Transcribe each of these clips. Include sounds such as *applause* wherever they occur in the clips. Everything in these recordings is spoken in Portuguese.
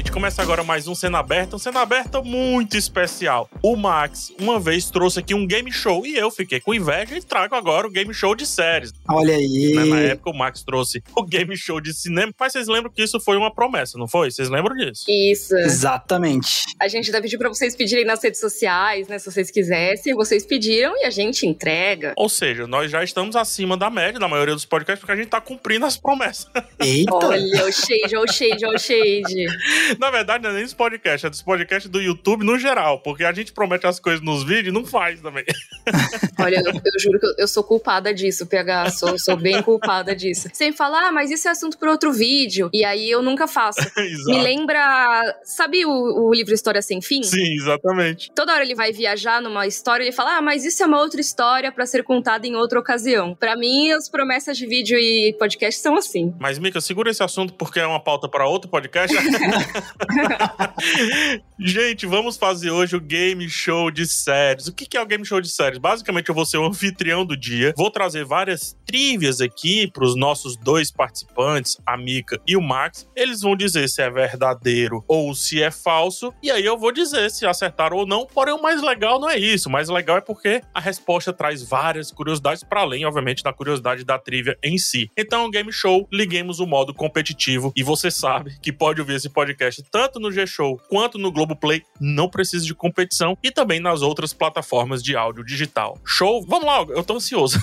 Gente, começa agora mais um Cena Aberta, um Cena Aberta muito especial. O Max, uma vez, trouxe aqui um game show e eu fiquei com inveja e trago agora o game show de séries. Olha aí. Né, Na época, o Max trouxe o game show de cinema, mas vocês lembram que isso foi uma promessa, não foi? Vocês lembram disso? Isso. Exatamente. A gente vai pedir pra vocês pedirem nas redes sociais, né? Se vocês quisessem, vocês pediram e a gente entrega. Ou seja, nós já estamos acima da média da maioria dos podcasts porque a gente tá cumprindo as promessas. Eita. Olha o shade, olha o shade, olha o shade. *laughs* Na verdade, não é nem dos podcasts, é dos podcasts do YouTube no geral, porque a gente promete as coisas nos vídeos e não faz também. *laughs* Olha, eu, eu juro que eu, eu sou culpada disso, PH. Sou, sou bem culpada disso. Sem falar, ah, mas isso é assunto para outro vídeo. E aí eu nunca faço. *laughs* Exato. Me lembra. Sabe o, o livro História Sem Fim? Sim, exatamente. Toda hora ele vai viajar numa história e ele fala: Ah, mas isso é uma outra história para ser contada em outra ocasião. Para mim, as promessas de vídeo e podcast são assim. Mas, Mika, segura esse assunto porque é uma pauta para outro podcast. *laughs* *laughs* Gente, vamos fazer hoje o game show de séries. O que é o game show de séries? Basicamente, eu vou ser o anfitrião do dia. Vou trazer várias trivias aqui para os nossos dois participantes, a Mika e o Max. Eles vão dizer se é verdadeiro ou se é falso. E aí eu vou dizer se acertaram ou não. Porém, o mais legal não é isso. O mais legal é porque a resposta traz várias curiosidades, para além, obviamente, da curiosidade da trivia em si. Então, game show, liguemos o modo competitivo. E você sabe que pode ouvir esse podcast tanto no G-Show quanto no Globoplay. Não precisa de competição. E também nas outras plataformas de áudio digital. Show? Vamos lá, eu tô ansioso.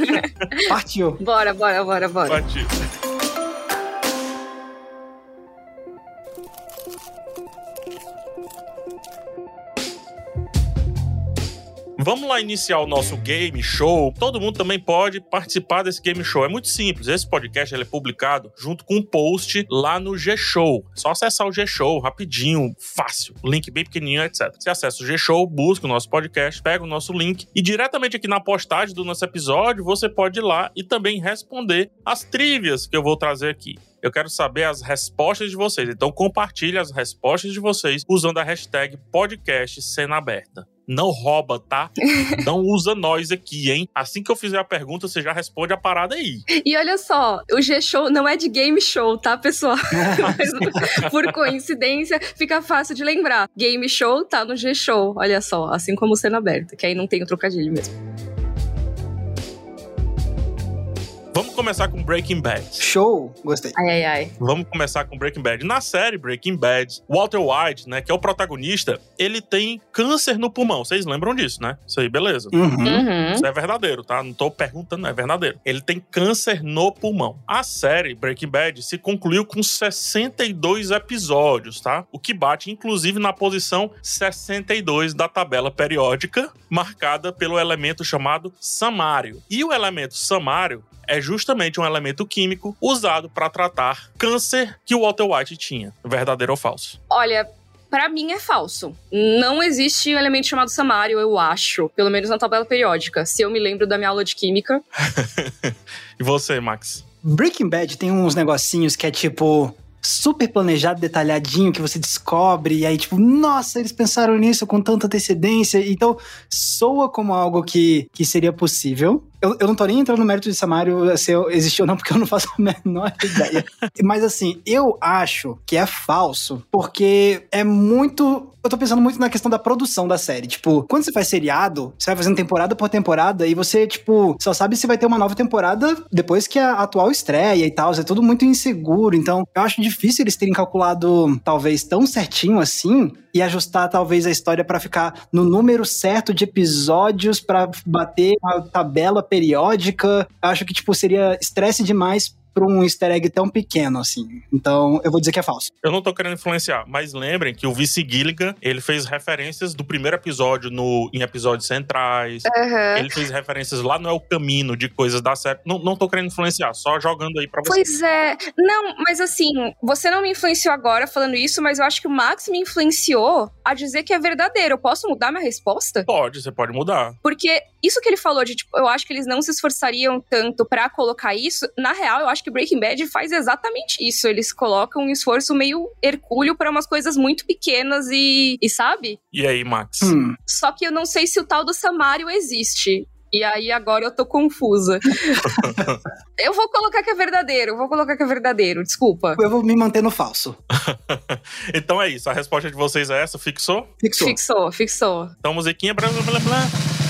*laughs* Partiu. Bora, bora, bora, bora. Partiu. Vamos lá iniciar o nosso game show. Todo mundo também pode participar desse game show. É muito simples. Esse podcast é publicado junto com um post lá no G-Show. É só acessar o G-Show rapidinho, fácil. Link bem pequenininho, etc. Você acessa o G-Show, busca o nosso podcast, pega o nosso link e diretamente aqui na postagem do nosso episódio você pode ir lá e também responder as trivias que eu vou trazer aqui. Eu quero saber as respostas de vocês. Então compartilhe as respostas de vocês usando a hashtag podcast cena aberta. Não rouba, tá? *laughs* Não usa nós aqui, hein? Assim que eu fizer a pergunta, você já responde a parada aí. E olha só, o G-Show não é de game show, tá, pessoal? *laughs* Mas, por coincidência, fica fácil de lembrar. Game show tá no G-Show, olha só. Assim como cena aberta, que aí não tem o trocadilho mesmo. Vamos começar com Breaking Bad. Show. Gostei. Ai, ai, ai. Vamos começar com Breaking Bad. Na série Breaking Bad, Walter White, né, que é o protagonista, ele tem câncer no pulmão. Vocês lembram disso, né? Isso aí, beleza. Uhum. Uhum. Isso é verdadeiro, tá? Não tô perguntando, é verdadeiro. Ele tem câncer no pulmão. A série Breaking Bad se concluiu com 62 episódios, tá? O que bate, inclusive, na posição 62 da tabela periódica, marcada pelo elemento chamado samário. E o elemento samário é justamente um elemento químico usado para tratar câncer que o Walter White tinha. Verdadeiro ou falso? Olha, pra mim é falso. Não existe um elemento chamado samário, eu acho. Pelo menos na tabela periódica. Se eu me lembro da minha aula de química. *laughs* e você, Max? Breaking Bad tem uns negocinhos que é tipo super planejado, detalhadinho, que você descobre, e aí, tipo, nossa, eles pensaram nisso com tanta antecedência. Então, soa como algo que, que seria possível. Eu, eu não tô nem entrando no mérito de Samário se existiu ou não, porque eu não faço a menor *laughs* ideia. Mas assim, eu acho que é falso, porque é muito. Eu tô pensando muito na questão da produção da série. Tipo, quando você faz seriado, você vai fazendo temporada por temporada e você, tipo, só sabe se vai ter uma nova temporada depois que a atual estreia e tal. É tudo muito inseguro. Então, eu acho difícil eles terem calculado, talvez, tão certinho assim e ajustar talvez a história para ficar no número certo de episódios para bater uma tabela periódica. Eu acho que tipo seria estresse demais para um easter egg tão pequeno assim. Então, eu vou dizer que é falso. Eu não tô querendo influenciar, mas lembrem que o Vice Gilligan, ele fez referências do primeiro episódio no, em episódios centrais. Uhum. Ele fez referências lá no El Camino de coisas da série. Não, não tô querendo influenciar, só jogando aí pra você. Pois é. Não, mas assim, você não me influenciou agora falando isso, mas eu acho que o Max me influenciou a dizer que é verdadeiro. Eu posso mudar minha resposta? Pode, você pode mudar. Porque isso que ele falou de, tipo, eu acho que eles não se esforçariam tanto pra colocar isso, na real, eu acho que Breaking Bad faz exatamente isso. Eles colocam um esforço meio hercúleo para umas coisas muito pequenas e, e sabe? E aí, Max? Hum. Só que eu não sei se o tal do Samário existe. E aí agora eu tô confusa. *laughs* eu vou colocar que é verdadeiro, eu vou colocar que é verdadeiro, desculpa. Eu vou me manter no falso. *laughs* então é isso, a resposta de vocês é essa? Fixou? Fixou. Fixou, fixou. Então, musiquinha, blá blá blá blá.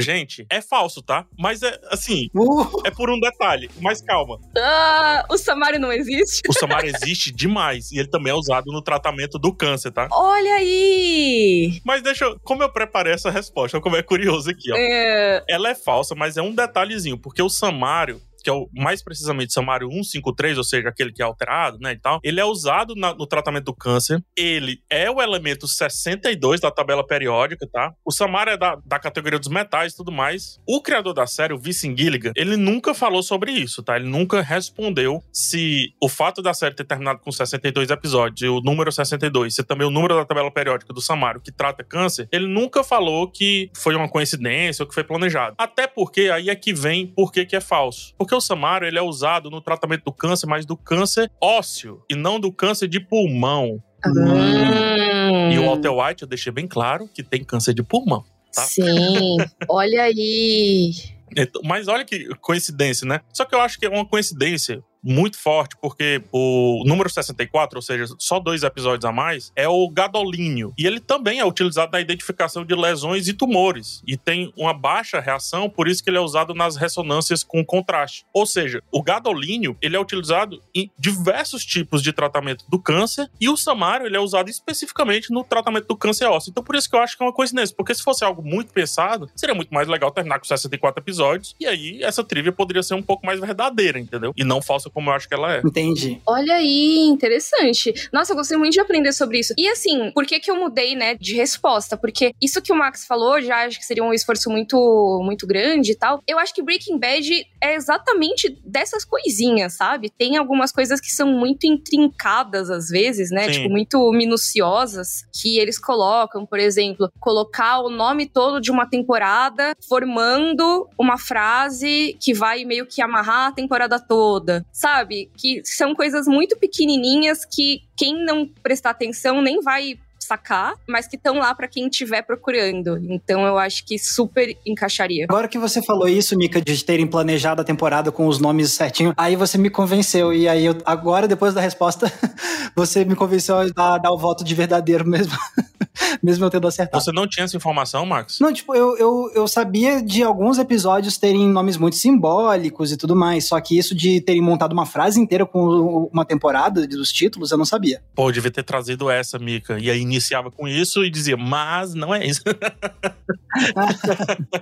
Gente, é falso, tá? Mas é assim, Uh, é por um detalhe. Mas calma. Ah, o Samari não existe? O Samar existe demais e ele também é usado no tratamento do câncer, tá? Olha aí! Mas deixa eu. Como eu preparei essa resposta, como é curioso aqui, ó. É, Ela é falsa, mas é um detalhezinho, porque o Samário. Que é o mais precisamente Samário 153, ou seja, aquele que é alterado, né, e tal. Ele é usado na- no tratamento do câncer. Ele é o elemento 62 da tabela periódica, tá? O Samário é da, da categoria dos metais e tudo mais. O criador da série, o Vincent Gilligan, ele nunca falou sobre isso, tá? Ele nunca respondeu se o fato da série ter terminado com 62 episódios e o número 62 ser também o número da tabela periódica do Samário que trata câncer, ele nunca falou que foi uma coincidência ou que foi planejado. Até porque aí é que vem por que que é falso. Porque o Samário ele é usado no tratamento do câncer, mas do câncer ósseo e não do câncer de pulmão. Hum, E o Walter White eu deixei bem claro que tem câncer de pulmão. tá? Sim, *laughs* olha aí. Então, Mas olha que coincidência, né? Só que eu acho que é uma coincidência muito forte, porque o número 64, ou seja, só dois episódios a mais, é o gadolínio. E ele também é utilizado na identificação de lesões e tumores. E tem uma baixa reação, por isso que ele é usado nas ressonâncias com contraste. Ou seja, o gadolínio, ele é utilizado em diversos tipos de tratamento do câncer, e o samário, ele é usado especificamente no tratamento do câncer ósseo. Então por isso que eu acho que é uma coincidência, porque se fosse algo muito pensado, seria muito mais legal terminar com 64 episódios, e aí essa trivia poderia ser um pouco mais verdadeira, entendeu? E não falsa como eu acho que ela é. entendi. Olha aí, interessante. Nossa, eu gostei muito de aprender sobre isso. E assim, por que que eu mudei, né, de resposta? Porque isso que o Max falou, já acho que seria um esforço muito, muito grande e tal. Eu acho que Breaking Bad é exatamente dessas coisinhas, sabe? Tem algumas coisas que são muito intrincadas às vezes, né? Sim. Tipo, muito minuciosas que eles colocam, por exemplo, colocar o nome todo de uma temporada formando uma frase que vai meio que amarrar a temporada toda, sabe? Que são coisas muito pequenininhas que quem não prestar atenção nem vai sacar, mas que estão lá pra quem estiver procurando. Então eu acho que super encaixaria. Agora que você falou isso, Mika, de terem planejado a temporada com os nomes certinho, aí você me convenceu. E aí, eu, agora, depois da resposta, *laughs* você me convenceu a dar, dar o voto de verdadeiro mesmo. *laughs* mesmo eu tendo acertado. Você não tinha essa informação, Max? Não, tipo, eu, eu, eu sabia de alguns episódios terem nomes muito simbólicos e tudo mais, só que isso de terem montado uma frase inteira com uma temporada dos títulos, eu não sabia. Pô, eu devia ter trazido essa, Mika. E aí iniciava com isso e dizia, mas não é isso. *laughs*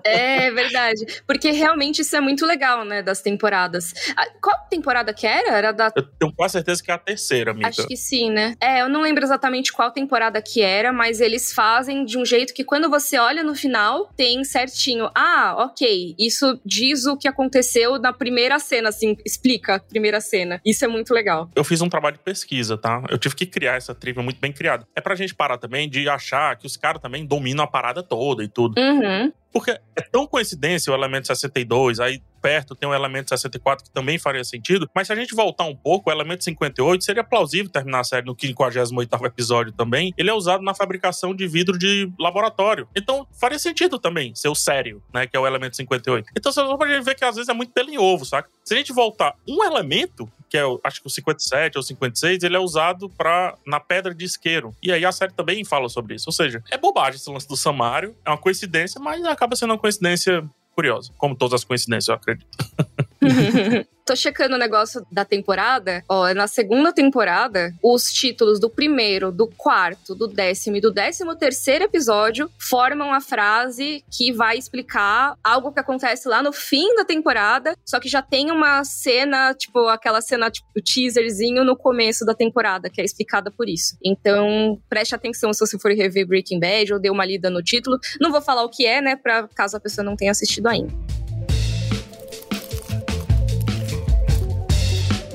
É verdade. Porque realmente isso é muito legal, né? Das temporadas. Ah, Qual temporada que era? Era da Eu tenho quase certeza que é a terceira, Mika. Acho que sim, né? É, eu não lembro exatamente qual temporada que era, mas eles fazem de um jeito que quando você olha no final, tem certinho. Ah, ok, isso diz o que aconteceu na primeira cena, assim, explica a primeira cena. Isso é muito legal. Eu fiz um trabalho de pesquisa, tá? Eu tive que criar essa trivia muito bem criada. É pra gente parar também de achar que os caras também dominam a parada toda e tudo. Uhum. Porque é tão coincidência o elemento 62, aí perto tem o elemento 64 que também faria sentido, mas se a gente voltar um pouco, o elemento 58 seria plausível terminar a série no 58º episódio também. Ele é usado na fabricação de vidro de laboratório. Então faria sentido também ser o sério, né, que é o elemento 58. Então só pra gente ver que às vezes é muito pelo em ovo, saca? Se a gente voltar um elemento, que é acho que o 57 ou 56, ele é usado para na pedra de isqueiro. E aí a série também fala sobre isso. Ou seja, é bobagem esse lance do Samário, é uma coincidência, mas acaba sendo uma coincidência curiosa, como todas as coincidências, eu acredito. *laughs* *laughs* Tô checando o negócio da temporada. Ó, na segunda temporada, os títulos do primeiro, do quarto, do décimo e do décimo terceiro episódio formam a frase que vai explicar algo que acontece lá no fim da temporada, só que já tem uma cena, tipo, aquela cena, tipo, teaserzinho no começo da temporada, que é explicada por isso. Então, preste atenção se você for rever Breaking Bad ou dê uma lida no título. Não vou falar o que é, né, pra caso a pessoa não tenha assistido ainda.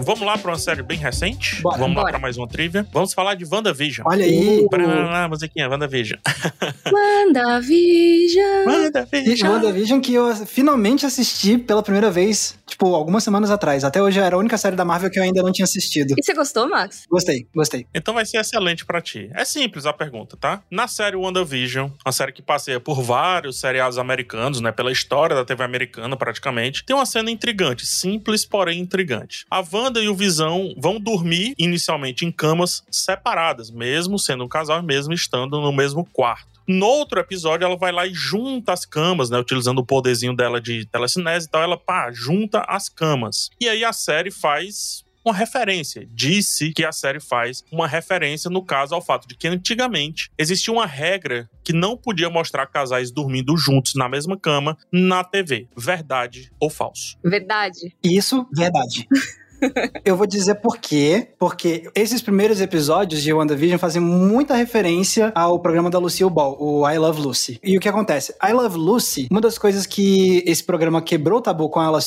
Vamos lá pra uma série bem recente? Bora, Vamos lá bora. pra mais uma trivia? Vamos falar de WandaVision. Olha aí. Parará, musiquinha, WandaVision. *laughs* WandaVision. WandaVision. WandaVision que eu finalmente assisti pela primeira vez, tipo, algumas semanas atrás. Até hoje era a única série da Marvel que eu ainda não tinha assistido. E você gostou, Max? Gostei, gostei. Então vai ser excelente pra ti. É simples a pergunta, tá? Na série WandaVision, uma série que passeia por vários seriados americanos, né? Pela história da TV americana, praticamente, tem uma cena intrigante, simples, porém intrigante. A Wanda e o Visão vão dormir inicialmente em camas separadas, mesmo sendo um casal e mesmo estando no mesmo quarto. No outro episódio, ela vai lá e junta as camas, né? Utilizando o poderzinho dela de telecinese e tal. Ela, pá, junta as camas. E aí a série faz uma referência. Disse que a série faz uma referência, no caso, ao fato de que antigamente existia uma regra que não podia mostrar casais dormindo juntos na mesma cama na TV. Verdade ou falso? Verdade. Isso, verdade. *laughs* *laughs* Eu vou dizer por quê. Porque esses primeiros episódios de WandaVision fazem muita referência ao programa da Lucille Ball, o I Love Lucy. E o que acontece? I Love Lucy, uma das coisas que esse programa quebrou o tabu com ela.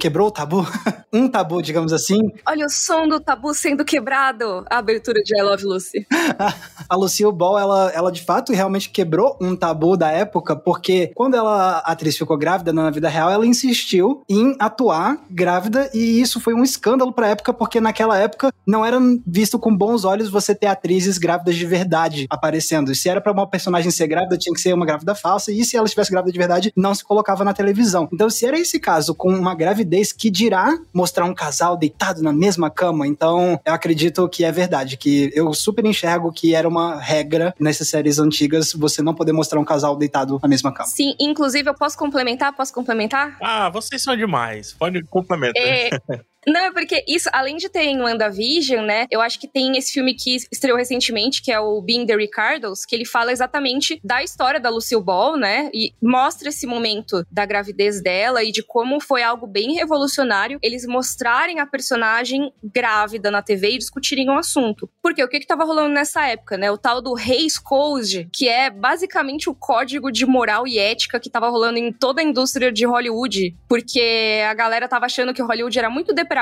quebrou o tabu? *laughs* um tabu, digamos assim. Olha o som do tabu sendo quebrado. A abertura de I Love Lucy. *laughs* A Lucille Ball, ela, ela de fato realmente quebrou um tabu da época, porque quando ela, a atriz ficou grávida na vida real, ela insistiu em atuar grávida, e isso foi um escândalo pra época, porque naquela época não era visto com bons olhos você ter atrizes grávidas de verdade aparecendo. Se era pra uma personagem ser grávida, tinha que ser uma grávida falsa, e se ela estivesse grávida de verdade, não se colocava na televisão. Então, se era esse caso, com uma gravidez que dirá mostrar um casal deitado na mesma cama, então eu acredito que é verdade, que eu super enxergo que era uma regra nessas séries antigas você não poder mostrar um casal deitado na mesma cama. Sim, inclusive eu posso complementar? Posso complementar? Ah, vocês são demais. Pode complementar. É, Não, é porque isso, além de ter em WandaVision, né? Eu acho que tem esse filme que estreou recentemente, que é o Being the Ricardos, que ele fala exatamente da história da Lucille Ball, né? E mostra esse momento da gravidez dela e de como foi algo bem revolucionário eles mostrarem a personagem grávida na TV e discutirem o assunto. Porque o que que tava rolando nessa época, né? O tal do Reis Code, que é basicamente o código de moral e ética que tava rolando em toda a indústria de Hollywood, porque a galera tava achando que Hollywood era muito depravada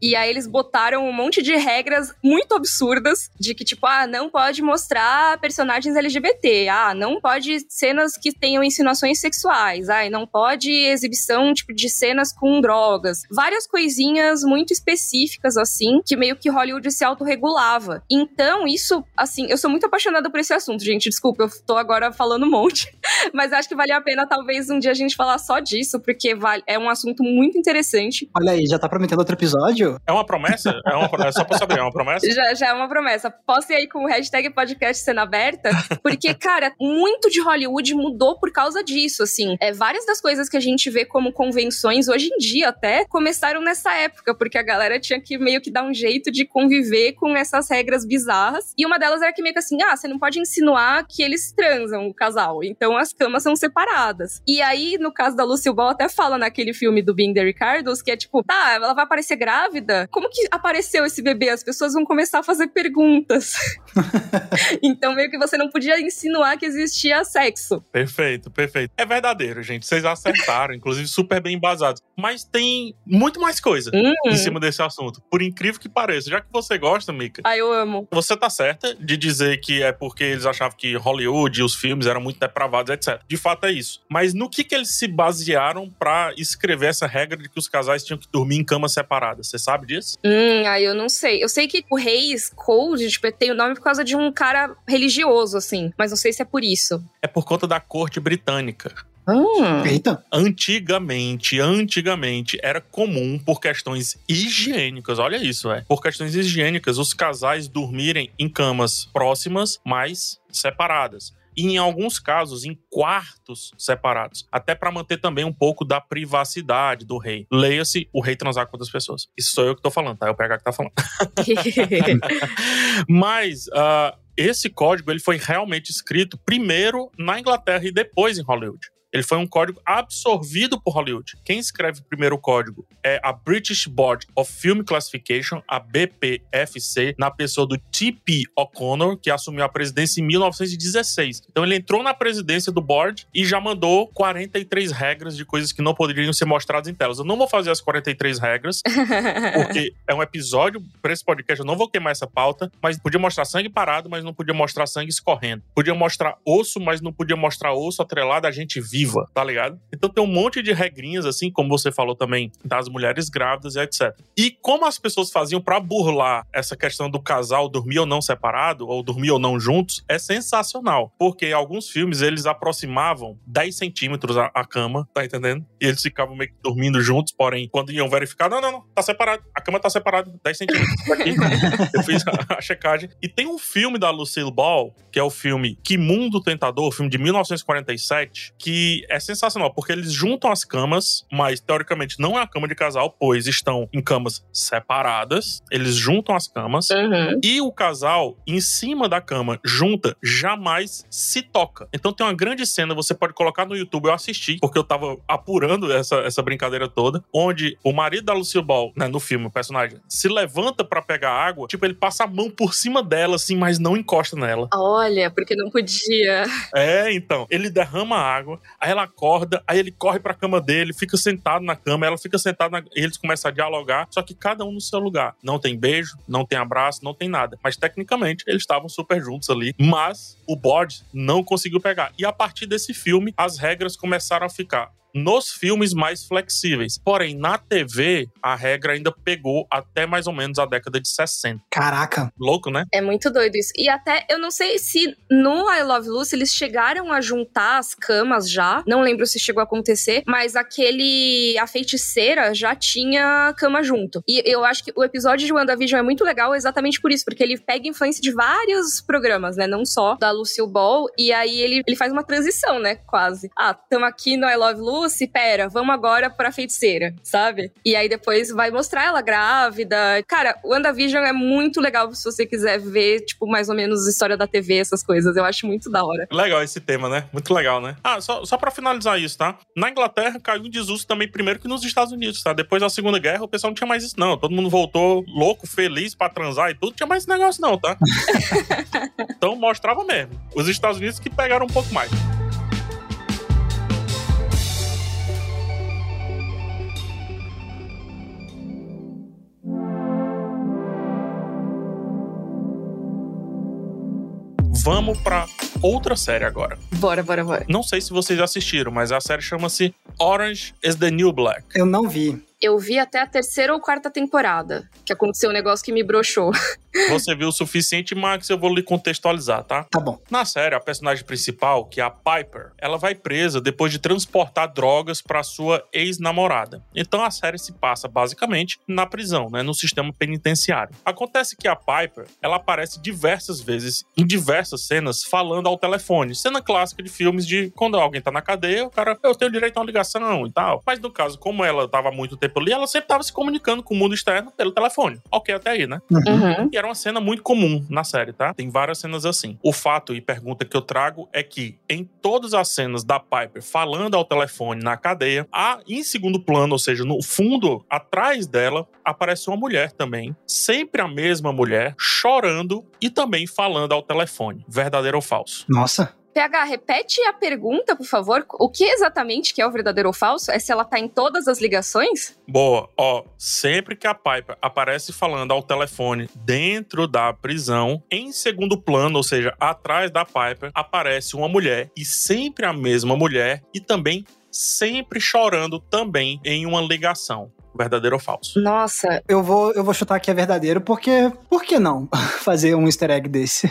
e aí eles botaram um monte de regras muito absurdas de que tipo, ah, não pode mostrar personagens LGBT, ah, não pode cenas que tenham insinuações sexuais, ah, e não pode exibição tipo de cenas com drogas. Várias coisinhas muito específicas assim, que meio que Hollywood se autorregulava. Então, isso, assim, eu sou muito apaixonada por esse assunto, gente, desculpa, eu tô agora falando um monte, *laughs* mas acho que vale a pena talvez um dia a gente falar só disso, porque é um assunto muito interessante. Olha aí, já tá prometendo outro episódio? É uma promessa? É uma promessa? Só pra saber, é uma promessa? Já, já é uma promessa. Posso ir aí com o hashtag podcast cena aberta? Porque, cara, muito de Hollywood mudou por causa disso, assim. É, várias das coisas que a gente vê como convenções, hoje em dia até, começaram nessa época, porque a galera tinha que meio que dar um jeito de conviver com essas regras bizarras. E uma delas era que meio que assim, ah, você não pode insinuar que eles transam, o casal. Então as camas são separadas. E aí, no caso da Lucille Ball, até fala naquele filme do Being the Ricardos, que é tipo, tá, ela vai aparecer grávida? Como que apareceu esse bebê? As pessoas vão começar a fazer perguntas. *laughs* então, meio que você não podia insinuar que existia sexo. Perfeito, perfeito. É verdadeiro, gente. Vocês acertaram, inclusive super bem embasados. Mas tem muito mais coisa Hum. em cima desse assunto. Por incrível que pareça. Já que você gosta, Mika, Ah, eu amo. você tá certa de dizer que é porque eles achavam que Hollywood e os filmes eram muito depravados, etc. De fato é isso. Mas no que que eles se basearam pra escrever essa regra de que os casais tinham que dormir em camas separadas? Você sabe disso? Hum, aí eu não sei. Eu sei que o Reis Cold, tipo, tem o nome por causa de um cara religioso, assim. Mas não sei se é por isso. É por conta da corte britânica. Hum. Eita. Antigamente, antigamente, era comum, por questões higiênicas, olha isso, é. Por questões higiênicas, os casais dormirem em camas próximas, mas separadas. E em alguns casos, em quartos separados. Até para manter também um pouco da privacidade do rei. Leia-se o rei transar com outras pessoas. Isso sou eu que tô falando, tá? É o PH que tá falando. *laughs* Mas ah, esse código ele foi realmente escrito primeiro na Inglaterra e depois em Hollywood. Ele foi um código absorvido por Hollywood. Quem escreve primeiro o código é a British Board of Film Classification, a BPFC, na pessoa do T.P. O'Connor, que assumiu a presidência em 1916. Então ele entrou na presidência do board e já mandou 43 regras de coisas que não poderiam ser mostradas em telas. Eu não vou fazer as 43 regras, *laughs* porque é um episódio para esse podcast, eu não vou queimar essa pauta, mas podia mostrar sangue parado, mas não podia mostrar sangue escorrendo. Podia mostrar osso, mas não podia mostrar osso atrelado a gente viva, tá ligado? Então tem um monte de regrinhas, assim, como você falou também, das mulheres grávidas e etc. E como as pessoas faziam para burlar essa questão do casal dormir ou não separado, ou dormir ou não juntos, é sensacional. Porque alguns filmes eles aproximavam 10 centímetros a, a cama, tá entendendo? E eles ficavam meio que dormindo juntos, porém, quando iam verificar, não, não, não, tá separado. A cama tá separada, 10 centímetros. *laughs* Eu fiz a, a checagem. E tem um filme da Lucille Ball, que é o filme Que Mundo Tentador, filme de 1947, que é sensacional, porque eles juntam as camas, mas teoricamente não é a cama de casal, pois estão em camas separadas. Eles juntam as camas Uhum. e o casal em cima da cama junta jamais se toca. Então tem uma grande cena, você pode colocar no YouTube, eu assisti, porque eu tava apurando essa, essa brincadeira toda, onde o marido da Lucille Ball, né, no filme, o personagem, se levanta pra pegar água, tipo, ele passa a mão por cima dela, assim, mas não encosta nela. Olha, porque não podia. É, então. Ele derrama água, aí ela acorda, aí ele corre pra cama dele, fica sentado na cama, ela fica sentada, na... eles começam a dialogar, só que cada um no seu lugar. Não tem beijo, não tem abraço, não tem nada. Mas tecnicamente eles estavam super juntos ali, mas o board não conseguiu pegar. E a partir desse filme, as regras começaram a ficar nos filmes mais flexíveis. Porém, na TV, a regra ainda pegou até mais ou menos a década de 60. Caraca. Louco, né? É muito doido isso. E até, eu não sei se no I Love Lucy eles chegaram a juntar as camas já. Não lembro se chegou a acontecer, mas aquele. A feiticeira já tinha cama junto. E eu acho que o episódio de WandaVision é muito legal exatamente por isso, porque ele pega influência de vários programas, né? Não só da Lucille Ball. E aí ele, ele faz uma transição, né? Quase. Ah, tamo aqui no I Love Lucy, pera, vamos agora pra feiticeira, sabe? E aí depois vai mostrar ela grávida. Cara, o WandaVision é muito legal se você quiser ver, tipo, mais ou menos história da TV, essas coisas. Eu acho muito da hora. Legal esse tema, né? Muito legal, né? Ah, só, só pra finalizar isso, tá? Na Inglaterra caiu em desuso também primeiro que nos Estados Unidos, tá? Depois da Segunda Guerra o pessoal não tinha mais isso, não. Todo mundo voltou louco, feliz pra transar e tudo. Não tinha mais esse negócio, não, tá? *laughs* então mostrava mesmo. Os Estados Unidos que pegaram um pouco mais. Vamos pra outra série agora. Bora, bora, bora. Não sei se vocês assistiram, mas a série chama-se Orange is the New Black. Eu não vi. Eu vi até a terceira ou quarta temporada, que aconteceu um negócio que me broxou. *laughs* Você viu o suficiente, Max, eu vou lhe contextualizar, tá? Tá bom. Na série, a personagem principal, que é a Piper, ela vai presa depois de transportar drogas para sua ex-namorada. Então a série se passa basicamente na prisão, né, no sistema penitenciário. Acontece que a Piper, ela aparece diversas vezes em diversas cenas falando ao telefone. Cena clássica de filmes de quando alguém tá na cadeia, o cara, eu tenho direito a uma ligação e tal. Mas no caso, como ela tava muito tempo ali, ela sempre tava se comunicando com o mundo externo pelo telefone. OK até aí, né? Uhum. E era uma cena muito comum na série, tá? Tem várias cenas assim. O fato e pergunta que eu trago é que em todas as cenas da Piper falando ao telefone na cadeia, há em segundo plano, ou seja, no fundo, atrás dela, aparece uma mulher também, sempre a mesma mulher, chorando e também falando ao telefone. Verdadeiro ou falso? Nossa. PH, repete a pergunta, por favor. O que exatamente que é o verdadeiro ou falso? É se ela tá em todas as ligações? Boa, ó, sempre que a Piper aparece falando ao telefone dentro da prisão, em segundo plano, ou seja, atrás da Piper, aparece uma mulher e sempre a mesma mulher e também sempre chorando também em uma ligação. Verdadeiro ou falso? Nossa, Eu vou, eu vou chutar que é verdadeiro, porque por que não *laughs* fazer um easter egg desse?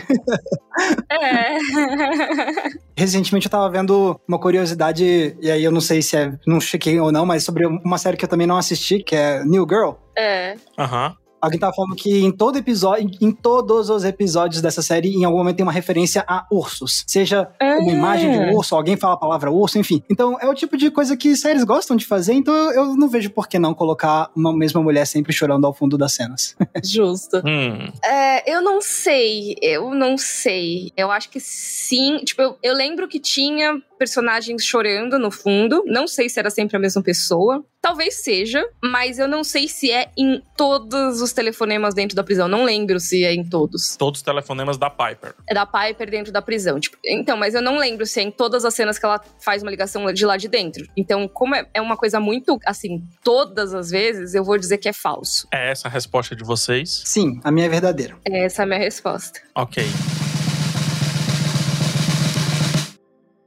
é. *laughs* Recentemente eu tava vendo uma curiosidade, e aí eu não sei se é. Não chequei ou não, mas sobre uma série que eu também não assisti, que é New Girl. é. Aham. Alguém tava falando que em todo episódio, em todos os episódios dessa série, em algum momento tem uma referência a ursos. Seja Ah. uma imagem de um urso, alguém fala a palavra urso, enfim. Então é o tipo de coisa que séries gostam de fazer, então eu- eu não vejo por que não colocar uma mesma mulher sempre chorando ao fundo das cenas. *laughs* Justo. Hum. É, eu não sei, eu não sei. Eu acho que sim. Tipo, eu, eu lembro que tinha personagens chorando no fundo. Não sei se era sempre a mesma pessoa. Talvez seja, mas eu não sei se é em todos os telefonemas dentro da prisão. Não lembro se é em todos. Todos os telefonemas da Piper. É da Piper dentro da prisão. Tipo, então, mas eu não lembro se é em todas as cenas que ela faz uma ligação de lá de dentro. Então, como é, é uma coisa muito, assim, todas as vezes, eu vou dizer que é falso. É essa a resposta de vocês? Sim, a minha é verdadeira. Essa é a minha resposta. Ok.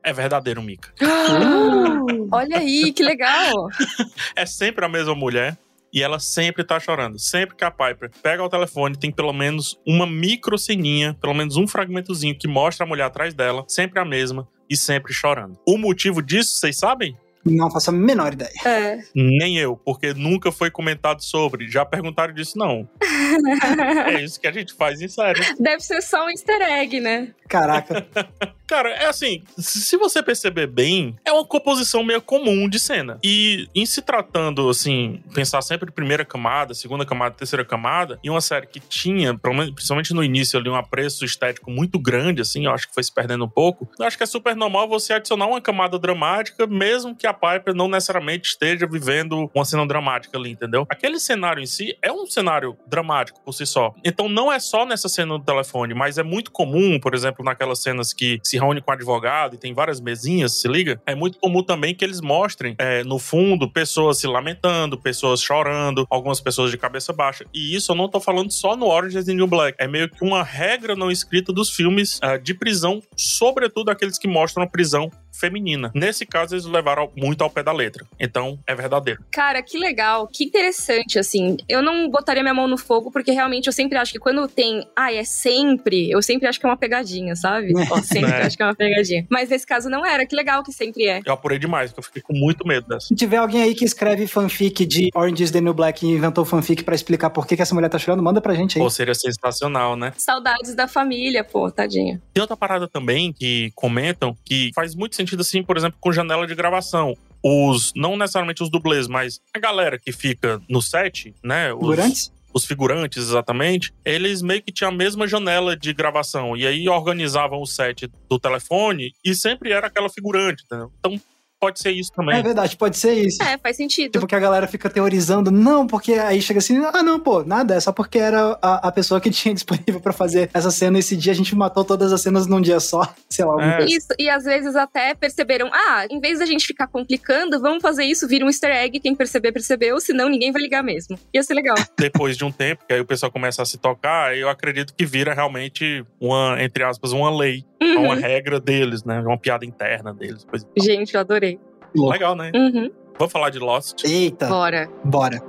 É verdadeiro, Mika. *gasps* Olha aí, que legal. *laughs* É sempre a mesma mulher. E ela sempre tá chorando. Sempre que a Piper pega o telefone, tem pelo menos uma micro ceninha, pelo menos um fragmentozinho que mostra a mulher atrás dela, sempre a mesma e sempre chorando. O motivo disso, vocês sabem? Não faço a menor ideia. É. Nem eu, porque nunca foi comentado sobre. Já perguntaram disso, não. *laughs* é isso que a gente faz em série. Deve ser só um easter egg, né? Caraca. *laughs* Cara, é assim, se você perceber bem, é uma composição meio comum de cena. E em se tratando, assim, pensar sempre em primeira camada, segunda camada, terceira camada, e uma série que tinha, principalmente no início ali, um apreço estético muito grande, assim, eu acho que foi se perdendo um pouco. Eu acho que é super normal você adicionar uma camada dramática, mesmo que a Piper não necessariamente esteja vivendo uma cena dramática ali, entendeu? Aquele cenário em si é um cenário dramático por si só. Então não é só nessa cena do telefone, mas é muito comum, por exemplo, naquelas cenas que se reúne com advogado e tem várias mesinhas, se liga? É muito comum também que eles mostrem, é, no fundo, pessoas se lamentando, pessoas chorando, algumas pessoas de cabeça baixa. E isso eu não tô falando só no Orange is the New Black. É meio que uma regra não escrita dos filmes ah, de prisão, sobretudo aqueles que mostram a prisão feminina. Nesse caso, eles levaram muito ao pé da letra. Então, é verdadeiro. Cara, que legal, que interessante, assim. Eu não botaria minha mão no fogo, porque realmente eu sempre acho que quando tem, ah, é sempre, eu sempre acho que é uma pegadinha, sabe? *laughs* Ó, sempre É. acho que é uma pegadinha. Mas nesse caso não era, que legal que sempre é. Eu apurei demais, porque eu fiquei com muito medo dessa. Se tiver alguém aí que escreve fanfic de Orange is the New Black e inventou fanfic pra explicar por que, que essa mulher tá chorando, manda pra gente aí. Pô, seria sensacional, né? Saudades da família, pô, tadinha. Tem outra parada também que comentam que faz muito sentido, assim, por exemplo, com janela de gravação. Os, não necessariamente os dublês, mas a galera que fica no set, né? Os, Figurantes? os figurantes, exatamente, eles meio que tinham a mesma janela de gravação. E aí organizavam o set do telefone e sempre era aquela figurante, entendeu? Então pode ser isso também. É verdade, pode ser isso. É, faz sentido. Tipo que a galera fica teorizando, não, porque aí chega assim, ah, não, pô, nada, é só porque era a, a pessoa que *laughs* tinha disponível pra fazer essa cena esse dia, a gente matou todas as cenas num dia só, *laughs* sei lá. É. Isso, e às vezes até perceberam, ah, em vez da gente ficar complicando, vamos fazer isso, vira um easter egg, quem perceber, percebeu, senão ninguém vai ligar mesmo. Ia ser legal. *laughs* Depois de um tempo, que aí o pessoal começa a se tocar, eu acredito que vira realmente uma, entre aspas, uma lei, Uhum. uma regra deles, né? Uma piada interna deles. Coisa. Gente, eu adorei. Louco. Legal, né? Uhum. Vamos falar de Lost. Eita, Bora. bora.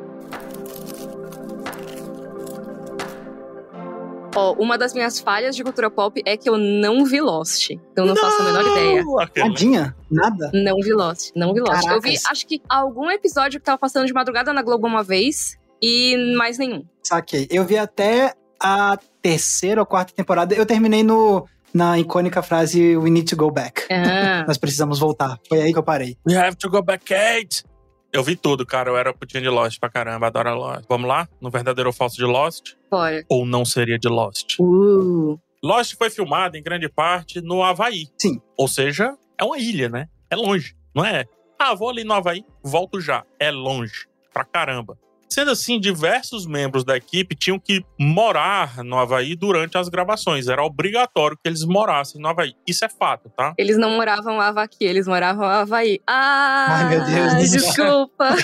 Ó, uma das minhas falhas de cultura pop é que eu não vi Lost. Então não, faço a menor ideia. Nadinha? Nada? Não vi Lost, não vi Lost. Eu vi, Caracas. acho que algum episódio que tava passando de madrugada na Globo uma vez e mais nenhum. Saquei. Eu vi até a terceira ou quarta temporada. Eu terminei no, na icônica frase We need to go back. Ah, *laughs* Nós precisamos voltar. Foi aí que eu parei. We have to go back, Kate! Eu vi tudo, cara. Eu era putinha de Lost pra caramba. Adoro Lost. Vamos lá? No verdadeiro ou falso de Lost? bora. Ou não seria de Lost? Uh, Lost foi filmado em grande parte no Havaí. Sim. Ou seja, é uma ilha, né? É longe, não é? Ah, vou ali no Havaí, volto já. É longe. Pra caramba. Sendo assim, diversos membros da equipe tinham que morar no Havaí durante as gravações. Era obrigatório que eles morassem no Havaí. Isso é fato, tá? eles não moravam a Havaqui, eles moravam a Havaí. Ah, Ai, meu Deus desculpa.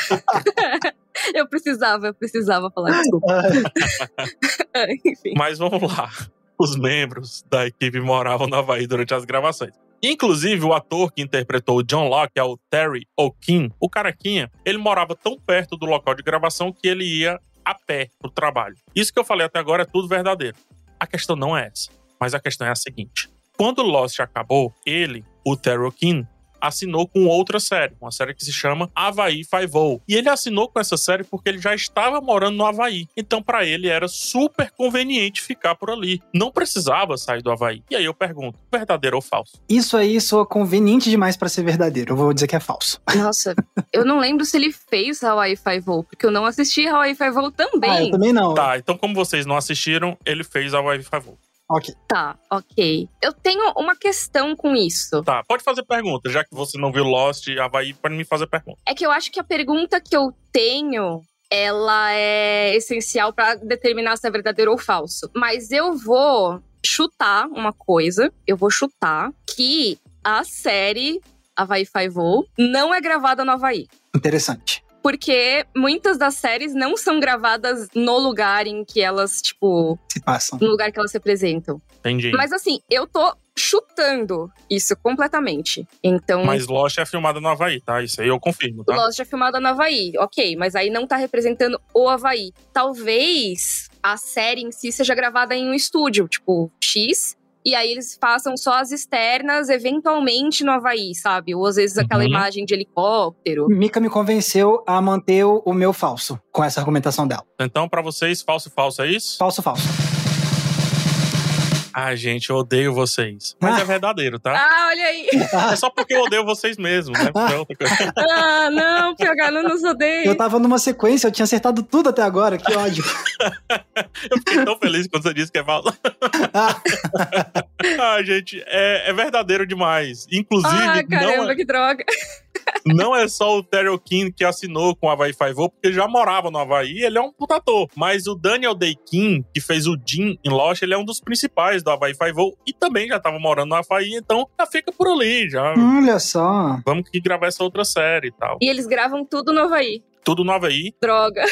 *laughs* eu precisava, eu precisava falar desculpa. Enfim. *laughs* Mas vamos lá. Os membros da equipe moravam no Havaí durante as gravações. Inclusive, o ator que interpretou o John Locke, é o Terry O'Keefe, o caraquinha, ele morava tão perto do local de gravação que ele ia a pé pro trabalho. Isso que eu falei até agora é tudo verdadeiro. A questão não é essa, mas a questão é a seguinte. Quando Lost acabou, ele, o Terry O'Keefe, assinou com outra série, uma série que se chama Havaí Five-O. E ele assinou com essa série porque ele já estava morando no Havaí. Então, para ele, era super conveniente ficar por ali. Não precisava sair do Havaí. E aí eu pergunto, verdadeiro ou falso? Isso aí soa conveniente demais pra ser verdadeiro. Eu vou dizer que é falso. *laughs* Nossa, eu não lembro se ele fez Hawaii Five-O, porque eu não assisti Hawaii Five-O também. Ah, eu também não. Tá, então como vocês não assistiram, ele fez Havaí Five-O. Ok. Tá, ok. Eu tenho uma questão com isso. Tá, pode fazer pergunta, já que você não viu Lost Havaí, pode me fazer pergunta. É que eu acho que a pergunta que eu tenho ela é essencial para determinar se é verdadeiro ou falso. Mas eu vou chutar uma coisa, eu vou chutar que a série Havaí Five-O não é gravada no Havaí. Interessante. Porque muitas das séries não são gravadas no lugar em que elas, tipo. Se passam. No lugar que elas se apresentam. Entendi. Mas assim, eu tô chutando isso completamente. Então. Mas Lost é filmada no Havaí, tá? Isso aí eu confirmo, tá? Lost é filmada no Havaí, ok, mas aí não tá representando o Havaí. Talvez a série em si seja gravada em um estúdio, tipo X, e aí eles façam só as externas, eventualmente no Havaí, sabe? Ou às vezes aquela Uhum. imagem de helicóptero. Mika me convenceu a manter o o meu falso com essa argumentação dela. Então, pra vocês, falso falso, é isso? Falso, falso. Ah, gente, eu odeio vocês. Mas Ah. é verdadeiro, tá? Ah, olha aí! É só porque eu odeio vocês mesmo, né? É coisa. ah, não, PH não nos odeia. Eu tava numa sequência, eu tinha acertado tudo até agora, que ódio. *laughs* Eu fiquei tão feliz quando você disse que é falso. ah, gente, é, é verdadeiro demais. Inclusive, Ah, caramba, não, é, que droga. não é só o Terry O'Keefe que assinou com o Havaí Five-O, porque ele já morava no Havaí, ele é um puta ator. Mas o Daniel Day-Kim, que fez o Jim em Lost, ele é um dos principais do Havaí Five-O e também já tava morando no Havaí, então já fica por ali, já... Olha só. Vamos que gravar essa outra série e tal. E eles gravam tudo no Havaí. Tudo no Havaí. Droga.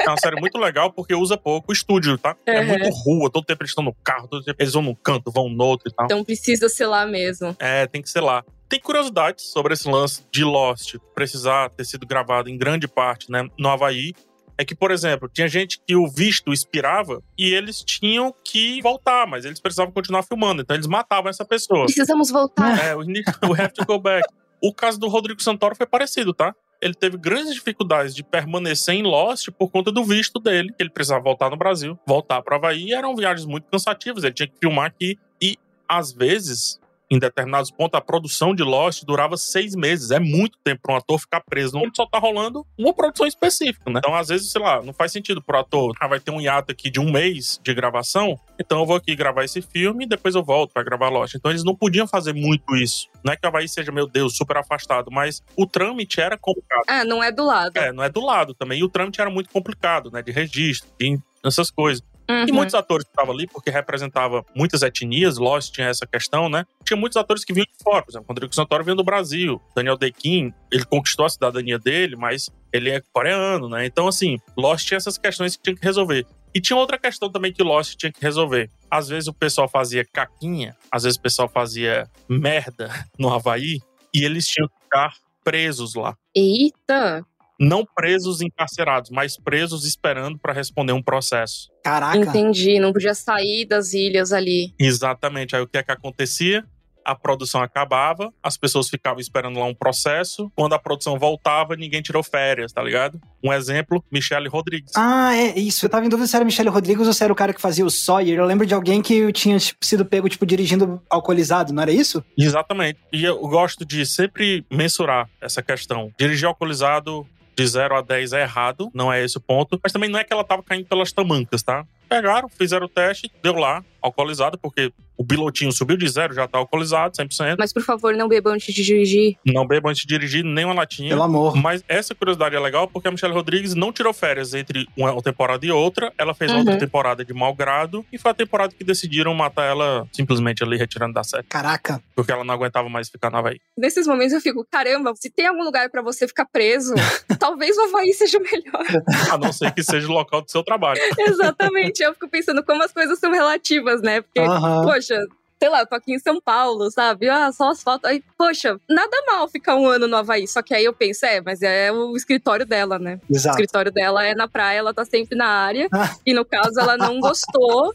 É uma série muito legal porque usa pouco o estúdio, tá? É Uhum. muito rua, todo tempo eles estão no carro, todo tempo eles vão num canto, vão no outro e tal. Então precisa ser lá mesmo. É, tem que ser lá. Tem curiosidades sobre esse lance de Lost precisar ter sido gravado em grande parte né, no Havaí. É que, por exemplo, tinha gente que o visto expirava e eles tinham que voltar, mas eles precisavam continuar filmando, então eles matavam essa pessoa. Precisamos voltar. É, we need- we have to go back. O caso do Rodrigo Santoro foi parecido, tá? Ele teve grandes dificuldades de permanecer em Lost por conta do visto dele. Ele precisava voltar no Brasil, voltar para Havaí. Eram viagens muito cansativas. Ele tinha que filmar aqui. E, às vezes, em determinados pontos, a produção de Lost durava seis meses. É muito tempo para um ator ficar preso onde só tá rolando uma produção específica, né? Então, às vezes, sei lá, não faz sentido pro ator. Ah, vai ter um hiato aqui de um mês de gravação. Então, eu vou aqui gravar esse filme e depois eu volto para gravar Lost. Então, eles não podiam fazer muito isso. Não é que o Havaí seja, meu Deus, super afastado, mas o trâmite era complicado. Ah, não é do lado. É, não é do lado também. E o trâmite era muito complicado, né? De registro, de essas coisas. Uhum. E muitos atores que estavam ali, porque representava muitas etnias, Lost tinha essa questão, né? Tinha muitos atores que vinham de fora, por exemplo, Rodrigo Santoro veio do Brasil, Daniel Dequim, ele conquistou a cidadania dele, mas ele é coreano, né? Então, assim, Lost tinha essas questões que tinha que resolver. E tinha outra questão também que Lost tinha que resolver. Às vezes o pessoal fazia caquinha, às vezes o pessoal fazia merda *laughs* no Havaí, e eles tinham que ficar presos lá. Eita! Não presos encarcerados, mas presos esperando para responder um processo. Caraca. Entendi. Não podia sair das ilhas ali. Exatamente. Aí o que é que acontecia? A produção acabava, as pessoas ficavam esperando lá um processo. Quando a produção voltava, ninguém tirou férias, tá ligado? Um exemplo, Michelle Rodrigues. Ah, é isso. Eu tava em dúvida se era Michele Rodrigues ou se era o cara que fazia o Sawyer. Eu lembro de alguém que tinha tipo, sido pego, tipo, dirigindo alcoolizado, não era isso? Exatamente. E eu gosto de sempre mensurar essa questão. Dirigir alcoolizado de 0 a 10 é errado, não é esse o ponto. Mas também não é que ela tava caindo pelas tamancas, tá? Pegaram, fizeram o teste, deu lá, alcoolizado, porque o pilotinho subiu de zero, já tá alcoolizado, 100%. Mas por favor, não beba antes de dirigir. Não beba antes de dirigir nem uma latinha. Pelo amor. Mas essa curiosidade é legal porque a Michelle Rodrigues não tirou férias entre uma temporada e outra. Ela fez Uhum. outra temporada de mau grado e foi a temporada que decidiram matar ela simplesmente ali, retirando da série. Caraca. Porque ela não aguentava mais ficar na Havaí. Nesses momentos eu fico, caramba, se tem algum lugar pra você ficar preso, *laughs* talvez o Havaí seja o melhor. A não ser que seja o local do seu trabalho. *laughs* Exatamente. Eu fico pensando como as coisas são relativas, né? Porque, Aham. poxa, sei lá, eu tô aqui em São Paulo, sabe? Ah, só asfalto. Aí, poxa, nada mal ficar um ano no Havaí. Só que aí eu penso, é, mas é o escritório dela, né? O Exato. escritório dela é na praia, ela tá sempre na área. *laughs* E no caso, ela não gostou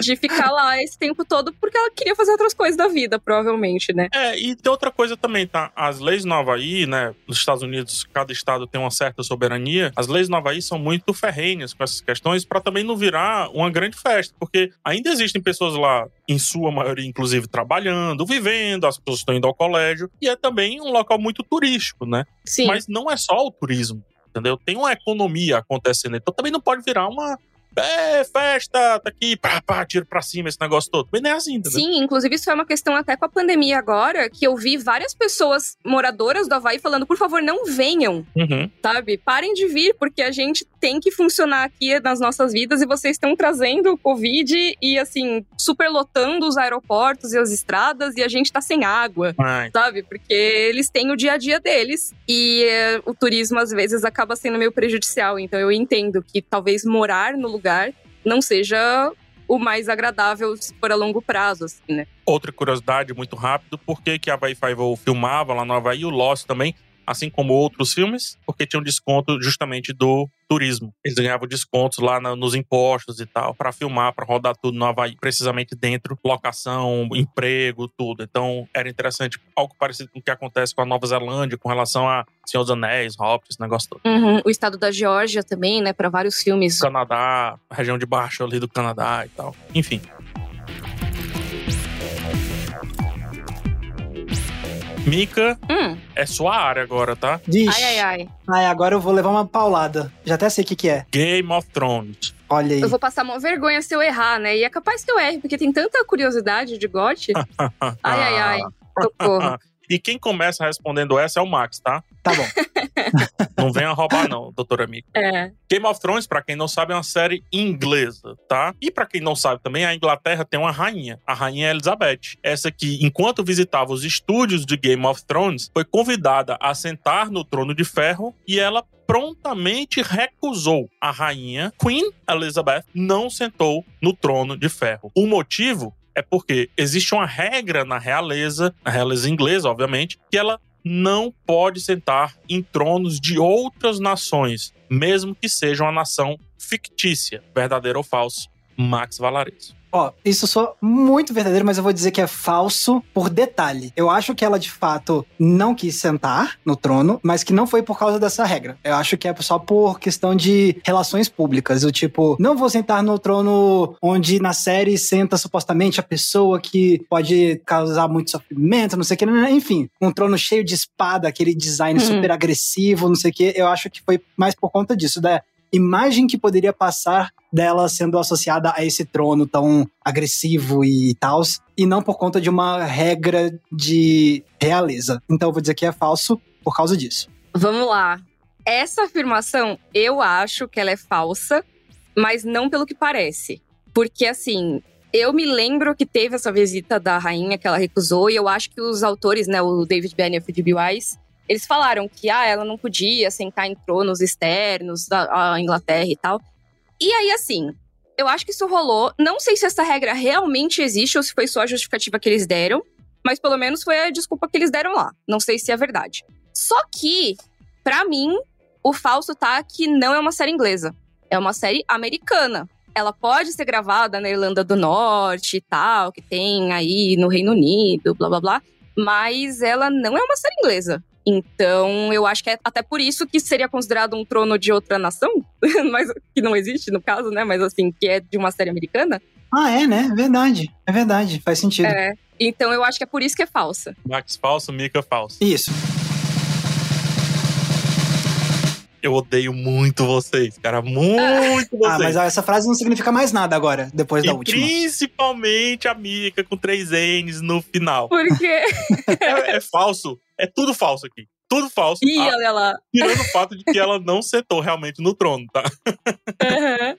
de ficar lá esse tempo todo porque ela queria fazer outras coisas da vida, provavelmente, né? É, e tem outra coisa também, tá? As leis no Havaí, né? Nos Estados Unidos, cada estado tem uma certa soberania. As leis no Havaí são muito ferrenhas com essas questões para também não virar uma grande festa. Porque ainda existem pessoas lá, em sua maioria, inclusive, trabalhando, vivendo, as pessoas estão indo ao colégio. E é também um local muito turístico, né? Sim. Mas não é só o turismo, entendeu? Tem uma economia acontecendo. Então também não pode virar uma, é, festa, tá aqui, pá, pá, tiro pra cima, esse negócio todo. Mas nem é assim? Sim, inclusive isso é uma questão até com a pandemia agora, que eu vi várias pessoas moradoras do Havaí falando, por favor, não venham, Uhum. sabe? Parem de vir, porque a gente tem que funcionar aqui nas nossas vidas e vocês estão trazendo o Covid e, assim, superlotando os aeroportos e as estradas e a gente tá sem água. Ai, Sabe? Porque eles têm o dia a dia deles e eh, o turismo às vezes acaba sendo meio prejudicial. Então eu entendo que talvez morar no lugar não seja o mais agradável se for a longo prazo, assim, né? Outra curiosidade, muito rápido, por que, que a Havaí Five-O filmava lá no Havaí, o Lost também, assim como outros filmes, porque tinha um desconto justamente do turismo. Eles ganhavam descontos lá na- nos impostos e tal, pra filmar, pra rodar tudo no Havaí, precisamente dentro, locação, emprego, tudo. Então era interessante, algo parecido com o que acontece com a Nova Zelândia, com relação a Senhor dos Anéis, Hobbit, esse negócio todo. Uhum. O estado da Geórgia também, né? Para vários filmes. Canadá, região de baixo ali do Canadá e tal. Enfim. Mika, Hum, é sua área agora, tá? Vixe. ai, ai, ai. Ai, agora eu vou levar uma paulada. Já até sei o que, que é. Game of Thrones. Olha aí. Eu vou passar uma vergonha se eu errar, né? E é capaz que eu erre, porque tem tanta curiosidade de GOT. *laughs* Ai, ai, ai. *laughs* Socorro. E quem começa respondendo essa é o Max, tá? Tá bom. *laughs* Não venha roubar, não, doutora Mika. É. Game of Thrones, pra quem não sabe, é uma série inglesa, tá? E pra quem não sabe também, a Inglaterra tem uma rainha, a rainha Elizabeth. Essa que, enquanto visitava os estúdios de Game of Thrones, foi convidada a sentar no trono de ferro e ela prontamente recusou. A rainha Queen Elizabeth não sentou no trono de ferro. O motivo é porque existe uma regra na realeza, na realeza inglesa, obviamente, que ela não pode sentar em tronos de outras nações, mesmo que seja uma nação fictícia, verdadeiro ou falso. Max Valares. Ó, isso sou muito verdadeiro, mas eu vou dizer que é falso por detalhe. Eu acho que ela de fato não quis sentar no trono, mas que não foi por causa dessa regra. Eu acho que é só por questão de relações públicas. O tipo, não vou sentar no trono onde na série senta supostamente a pessoa que pode causar muito sofrimento, não sei o que, enfim, um trono cheio de espada, aquele design Uhum. super agressivo, não sei o que. Eu acho que foi mais por conta disso, da imagem que poderia passar dela sendo associada a esse trono tão agressivo e tal, e não por conta de uma regra de realeza. Então eu vou dizer que é falso por causa disso. Vamos lá. Essa afirmação, eu acho que ela é falsa, mas não pelo que parece. Porque, assim, eu me lembro que teve essa visita da rainha que ela recusou, e eu acho que os autores, né, o David Benioff e o D.B. Weiss, eles falaram que ah, ela não podia sentar em tronos externos da Inglaterra e tal. E aí, assim, eu acho que isso rolou. Não sei se essa regra realmente existe ou se foi só a justificativa que eles deram, mas pelo menos foi a desculpa que eles deram lá. Não sei se é verdade. Só que, pra mim, o falso tá que não é uma série inglesa. É uma série americana. Ela pode ser gravada na Irlanda do Norte e tal, que tem aí no Reino Unido, blá blá blá. Mas ela não é uma série inglesa. Então, eu acho que é até por isso que seria considerado um trono de outra nação, *laughs* mas que não existe no caso, né? Mas assim, que é de uma série americana. Ah, é, né? Verdade. É verdade. Faz sentido. É. Então, eu acho que é por isso que é falsa. Max falso, Mika falso. Isso. Eu odeio muito vocês, cara. Muito *laughs* vocês. Ah, mas essa frase não significa mais nada agora, depois e da última. principalmente a Mika com três N's no final. Porque. *laughs* é, é falso. É tudo falso aqui. Tudo falso. Ih, Ah, olha lá. tirando o fato de que ela não sentou realmente no trono, tá? Aham.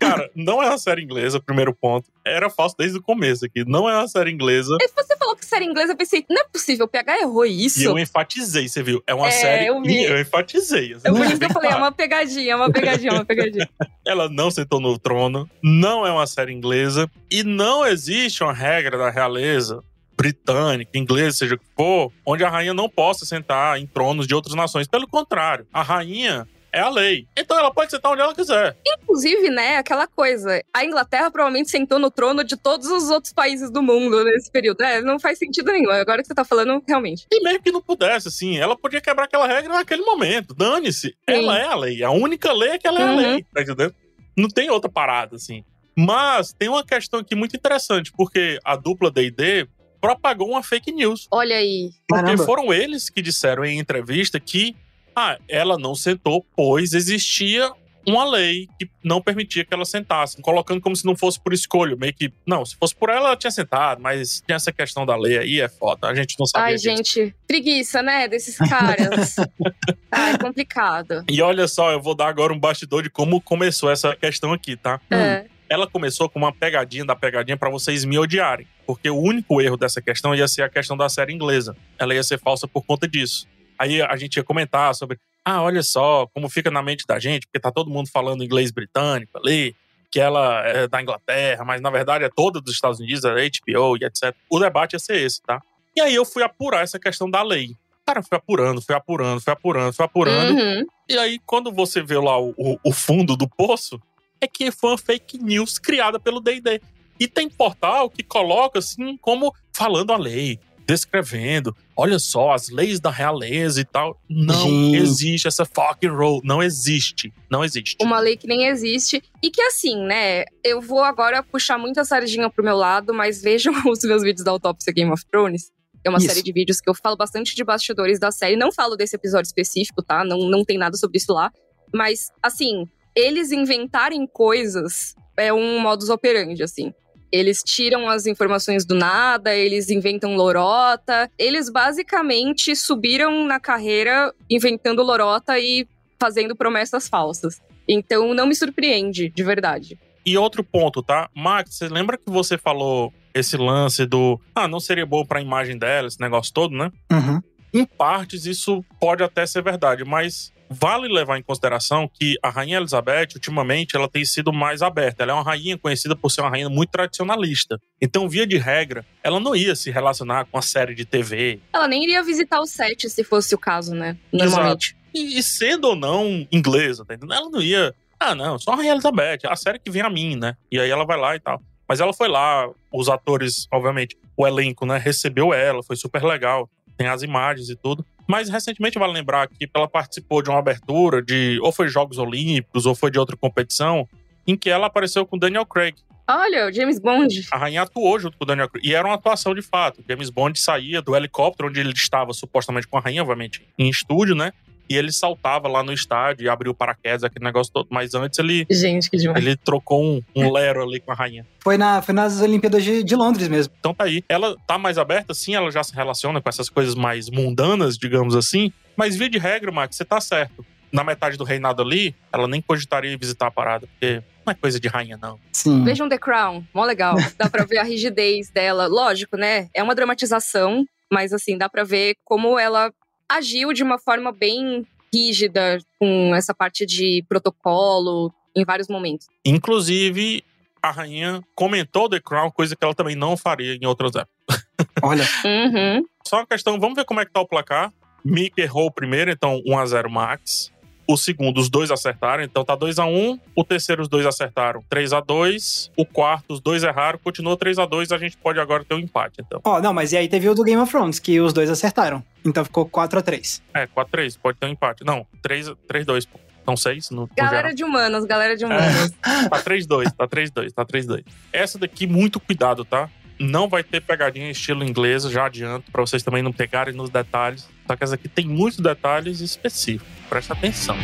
Cara, não é uma série inglesa, primeiro ponto. Era falso desde o começo aqui. Não é uma série inglesa. E você falou que série inglesa, eu pensei, não é possível, o PH errou isso. E eu enfatizei, você viu? É uma É, série. eu vi. eu enfatizei. assim, É por deixa isso que eu falei, é uma pegadinha, é uma pegadinha, é uma pegadinha. *laughs* Ela não sentou no trono, não é uma série inglesa, e não existe uma regra da realeza britânica, inglesa, seja o que for, onde a rainha não possa sentar em tronos de outras nações. Pelo contrário, a rainha é a lei. Então ela pode sentar onde ela quiser. Inclusive, né, aquela coisa, a Inglaterra provavelmente sentou no trono de todos os outros países do mundo nesse período. É, não faz sentido nenhum. Agora que você tá falando, realmente. E mesmo que não pudesse, assim, ela podia quebrar aquela regra naquele momento. Dane-se. Ela é a lei. A única lei é que ela é Uhum. a lei. Tá entendendo? Não tem outra parada, assim. Mas tem uma questão aqui muito interessante, porque a dupla D&D propagou uma fake news. Olha aí. Porque Caramba. foram eles que disseram em entrevista que ah, ela não sentou, pois existia uma lei que não permitia que ela sentasse, colocando como se não fosse por escolha, meio que, não, se fosse por ela, ela tinha sentado, mas tinha essa questão da lei aí, é foda, a gente não sabe Ai, disso. gente, preguiça, né, desses caras. *laughs* Ai, é complicado. E olha só, eu vou dar agora um bastidor de como começou essa questão aqui, tá? É. Ela começou com uma pegadinha da pegadinha pra vocês me odiarem, porque o único erro dessa questão ia ser a questão da série inglesa. Ela ia ser falsa por conta disso. Aí a gente ia comentar sobre, ah, olha só como fica na mente da gente, porque tá todo mundo falando inglês britânico ali, que ela é da Inglaterra, mas na verdade é toda dos Estados Unidos, é HBO e etc. O debate ia ser esse, tá? E aí eu fui apurar essa questão da lei. Cara, fui apurando, fui apurando, fui apurando, fui apurando. Uhum. E aí, quando você vê lá o, o- o fundo do poço, é que foi uma fake news criada pelo D&D. E tem portal que coloca assim como falando a lei, descrevendo, olha só, as leis da realeza e tal. Não Gente. existe essa fucking rule. Não existe. Não existe. Uma lei que nem existe. E que assim, né? Eu vou agora puxar muito a sardinha pro meu lado, mas vejam *laughs* os meus vídeos da autópsia Game of Thrones. É uma Isso. série de vídeos que eu falo bastante de bastidores da série. Não falo desse episódio específico, tá? Não, não tem nada sobre isso lá. Mas, assim, eles inventarem coisas é um modus operandi, assim. Eles tiram as informações do nada, eles inventam lorota. Eles basicamente subiram na carreira inventando lorota e fazendo promessas falsas. Então não me surpreende, de verdade. E outro ponto, tá? Max, você lembra que você falou esse lance do. Ah, não seria bom pra imagem dela, esse negócio todo, né? Uhum. Em partes, isso pode até ser verdade, mas vale levar em consideração que a Rainha Elizabeth, ultimamente, ela tem sido mais aberta. Ela é uma rainha conhecida por ser uma rainha muito tradicionalista. Então, via de regra, ela não ia se relacionar com a série de TV. Ela nem iria visitar o set se fosse o caso, né? Normalmente. E, e sendo ou não inglesa, tá entendendo? Ela não ia. Ah, não, só a Rainha Elizabeth, a série que vem a mim, né? E aí ela vai lá e tal. Mas ela foi lá, os atores, obviamente, o elenco, né, recebeu ela, foi super legal. Tem as imagens e tudo. Mas recentemente vale lembrar que ela participou de uma abertura de ou foi Jogos Olímpicos ou foi de outra competição em que ela apareceu com Daniel Craig. Olha, o James Bond. A rainha atuou junto com o Daniel Craig. E era uma atuação de fato. James Bond saía do helicóptero onde ele estava supostamente com a rainha, obviamente, em estúdio, né? E ele saltava lá no estádio e abriu o paraquedas, aquele negócio todo. Mas antes ele, Gente, que demais. ele trocou um, um lero ali com a rainha. Foi, na, foi nas Olimpíadas de, de Londres mesmo. Então tá aí. Ela tá mais aberta, sim, ela já se relaciona com essas coisas mais mundanas, digamos assim. Mas via de regra, Max, você tá certo. Na metade do reinado ali, ela nem cogitaria visitar a parada, porque não é coisa de rainha, não. Sim. Vejam The Crown, mó legal. Dá pra ver a rigidez dela. Lógico, né? É uma dramatização, mas assim, dá pra ver como ela agiu de uma forma bem rígida com essa parte de protocolo em vários momentos. Inclusive, a rainha comentou The Crown, coisa que ela também não faria em outras épocas. *laughs* Olha, Uhum. Só uma questão, vamos ver como é que tá o placar. Mick errou o primeiro, então 1x0 Max. O segundo, os dois acertaram, então tá 2x1. O terceiro, os dois acertaram 3x2. O quarto, os dois erraram, continua 3x2. A gente pode agora ter um empate, então. ó, não, mas e aí teve o do Game of Thrones, que os dois acertaram. Então ficou 4 a 3 É, 4x3, pode ter um empate. Não, 3, 3-2, pô. São 6 no, no Galera geral. de humanos, galera de humanos. *laughs* Tá 3-2, tá 3-2, tá 3-2. Essa daqui, muito cuidado, tá? Não vai ter pegadinha estilo inglês, já adianto, pra vocês também não pegarem nos detalhes. Só que essa aqui tem muitos detalhes específicos. Presta atenção.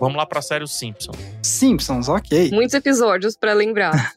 Vamos lá pra série Os Simpsons. Simpsons, ok. Muitos episódios pra lembrar.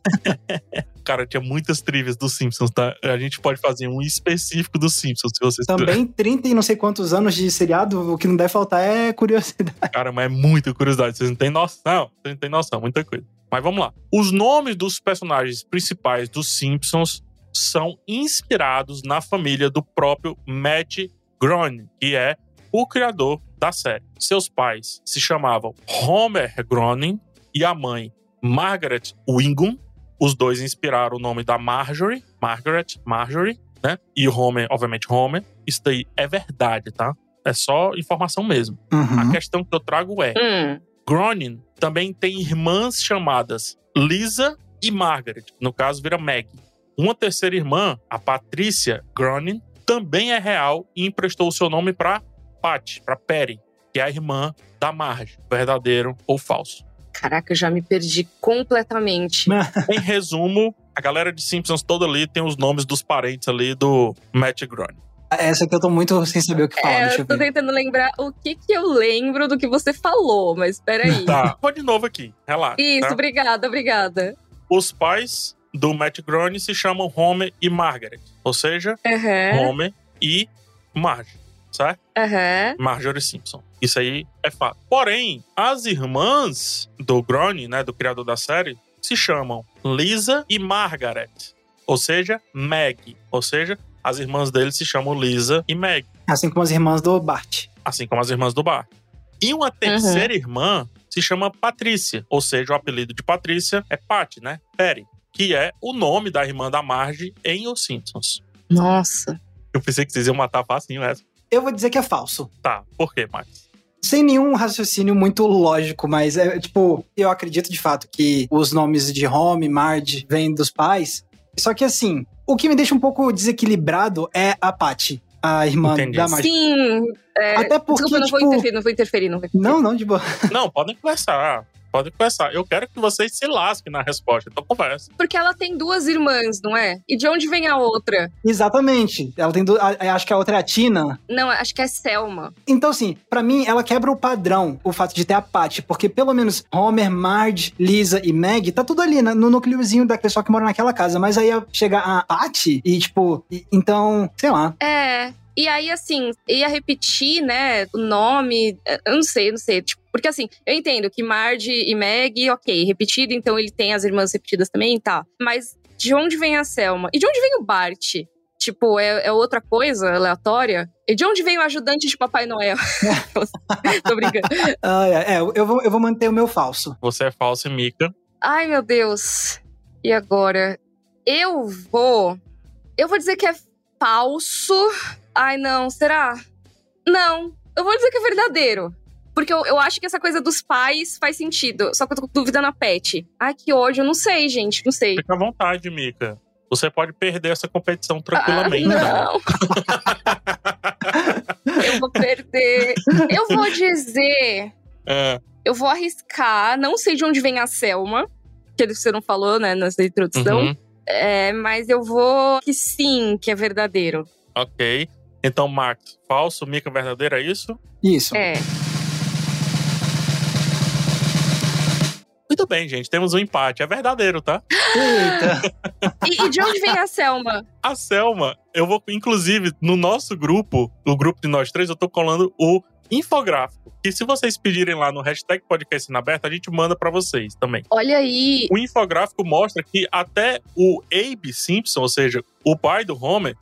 *laughs* Cara, tinha muitas trivias dos Simpsons, tá? A gente pode fazer um específico dos Simpsons, se vocês Também 30 e não sei quantos anos de seriado, o que não deve faltar é curiosidade. Cara, mas é muita curiosidade. Vocês não têm noção. Vocês não têm noção, muita coisa. Mas vamos lá. Os nomes dos personagens principais dos Simpsons são inspirados na família do próprio Matt Groening, que é o criador da série. Seus pais se chamavam Homer Groening e a mãe Margaret Wingham. Os dois inspiraram o nome da Marjorie, Margaret, Marjorie, né? E Homer, obviamente Homer. Isso daí é verdade, tá? É só informação mesmo. A Uhum. questão que eu trago é: Hum. Groening também tem irmãs chamadas Lisa e Margaret. No caso, vira Meg. Uma terceira irmã, a Patrícia Groening, também é real e emprestou o seu nome para Pat, para Perry, que é a irmã da Marge, verdadeiro ou falso. Caraca, eu já me perdi completamente. *laughs* em resumo, a galera de Simpsons toda ali tem os nomes dos parentes ali do Matt Groening. Essa aqui eu tô muito sem saber o que falar. É, deixa eu tô ver. tentando lembrar o que que eu lembro do que você falou, mas peraí. Tá, vou de novo aqui, relaxa. Isso, tá? obrigada, obrigada. Os pais do Matt Groening se chamam Homer e Margaret, ou seja, Aham, Homer e Marge, certo? aham. Marjorie Simpson. Isso aí é fato. Porém, as irmãs do Groening, né, do criador da série, se chamam Lisa e Margaret, ou seja, Meg, ou seja, as irmãs dele se chamam Lisa e Meg, Assim como as irmãs do Bart. assim como as irmãs do Bar. E uma terceira irmã se chama Patrícia, ou seja, o apelido de Patrícia é Patty, né? Perry, que é o nome da irmã da Marge em Os Simpsons. Nossa. Eu pensei que vocês iam matar facinho essa. Eu vou dizer que é falso. Tá, por quê, Max? Sem nenhum raciocínio muito lógico, mas é tipo, eu acredito de fato que os nomes de Home, Marge vêm dos pais. Só que assim, o que me deixa um pouco desequilibrado é a Patty, a irmã Entendi. da Marge. Sim. é, Até porque, Desculpa, não vou tipo, interferir, não vou interferir, não vou interferir. Não, não, de boa. Não, podem conversar. Podem conversar. Eu quero que vocês se lasquem na resposta. Então conversa. Porque ela tem duas irmãs, não é? E de onde vem a outra? Exatamente. Ela tem. Du... a- a- Acho que a outra é a Tina. Não, acho que é Selma. Então, assim, pra mim, ela quebra o padrão, o fato de ter a Patty, porque pelo menos Homer, Marge, Lisa e Meg, tá tudo ali na- no núcleozinho da pessoa que mora naquela casa. Mas aí chega a Patty e, tipo, e- então, sei lá. É. E aí, assim, ia repetir, né, o nome. eh, Eu não sei, eu não sei. Tipo, porque assim, eu entendo que Marge e Meg, ok, repetido, então ele tem as irmãs repetidas também, tá. Mas de onde vem a Selma? E de onde vem o Bart? Tipo, é, é outra coisa aleatória? E de onde vem o ajudante de Papai Noel? *laughs* Tô brincando. Ah, é, é, eu, vou, eu vou manter o meu falso. Você é falsa, Mika. Ai, meu Deus. E agora? Eu vou. Eu vou dizer que é falso. Ai, não, será? Não, eu vou dizer que é verdadeiro. Porque eu, eu acho que essa coisa dos pais faz sentido. Só que eu tô com dúvida na pet. Ai, que ódio. Eu não sei, gente. Não sei. Fica à vontade, Mika. Você pode perder essa competição tranquilamente. Ah, não. *laughs* eu vou perder. Eu vou dizer. É, Eu vou arriscar. Não sei de onde vem a Selma. Que você não falou, né, nessa introdução. uhum, É, mas eu vou que sim, que é verdadeiro. ok. Então, Max, falso, Mika verdadeiro, é isso? Isso. É. Muito bem, gente. Temos um empate. É verdadeiro, tá? Eita. E, e de onde vem a Selma? A Selma, eu vou, inclusive, no nosso grupo, o grupo de nós três, eu tô colando o infográfico. Que se vocês pedirem lá no hashtag podcast na aberta, a gente manda pra vocês também. Olha aí. O infográfico mostra que até o Abe Simpson, ou seja, o pai do Homer,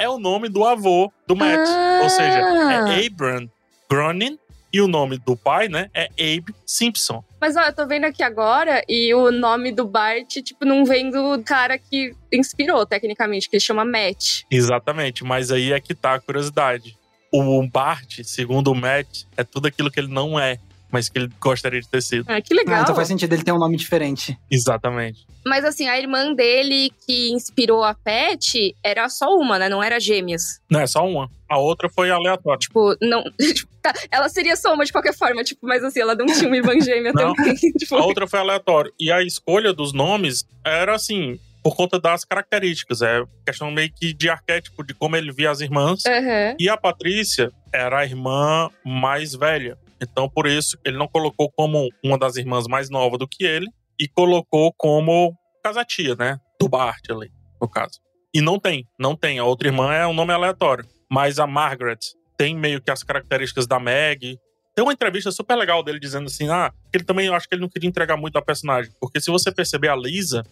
é o nome do avô do Matt. Ah. Ou seja, é Abram Groening e o nome do pai, né, é Abe Simpson. Mas ó, eu tô vendo aqui agora e o nome do Bart, tipo, não vem do cara que inspirou, tecnicamente, que ele chama Matt. Exatamente, mas aí é que tá a curiosidade. O Bart, segundo o Matt, é tudo aquilo que ele não é, mas que ele gostaria de ter sido. Ah, que legal. Ah, então faz sentido ele ter um nome diferente. Exatamente. Mas assim, a irmã dele que inspirou a Pet era só uma, né? Não era gêmeas. Não, é só uma. A outra foi aleatória. Tipo, não. *laughs* tá, ela seria só uma de qualquer forma, tipo, mas assim, ela não tinha uma irmã gêmea *laughs* Não. também. *laughs* tipo, A outra foi aleatória. E a escolha dos nomes era assim, por conta das características. É questão meio que de arquétipo, de como ele via as irmãs. aham. E a Patrícia era a irmã mais velha. Então, por isso, ele não colocou como uma das irmãs mais nova do que ele. E colocou como casa-tia, né? Do Bart ali, no caso. E não tem, não tem. A outra irmã é um nome aleatório. Mas a Margaret tem meio que as características da Meg. Tem uma entrevista super legal dele dizendo assim: ah, ele também eu acho que ele não queria entregar muito a personagem. Porque se você perceber a Lisa,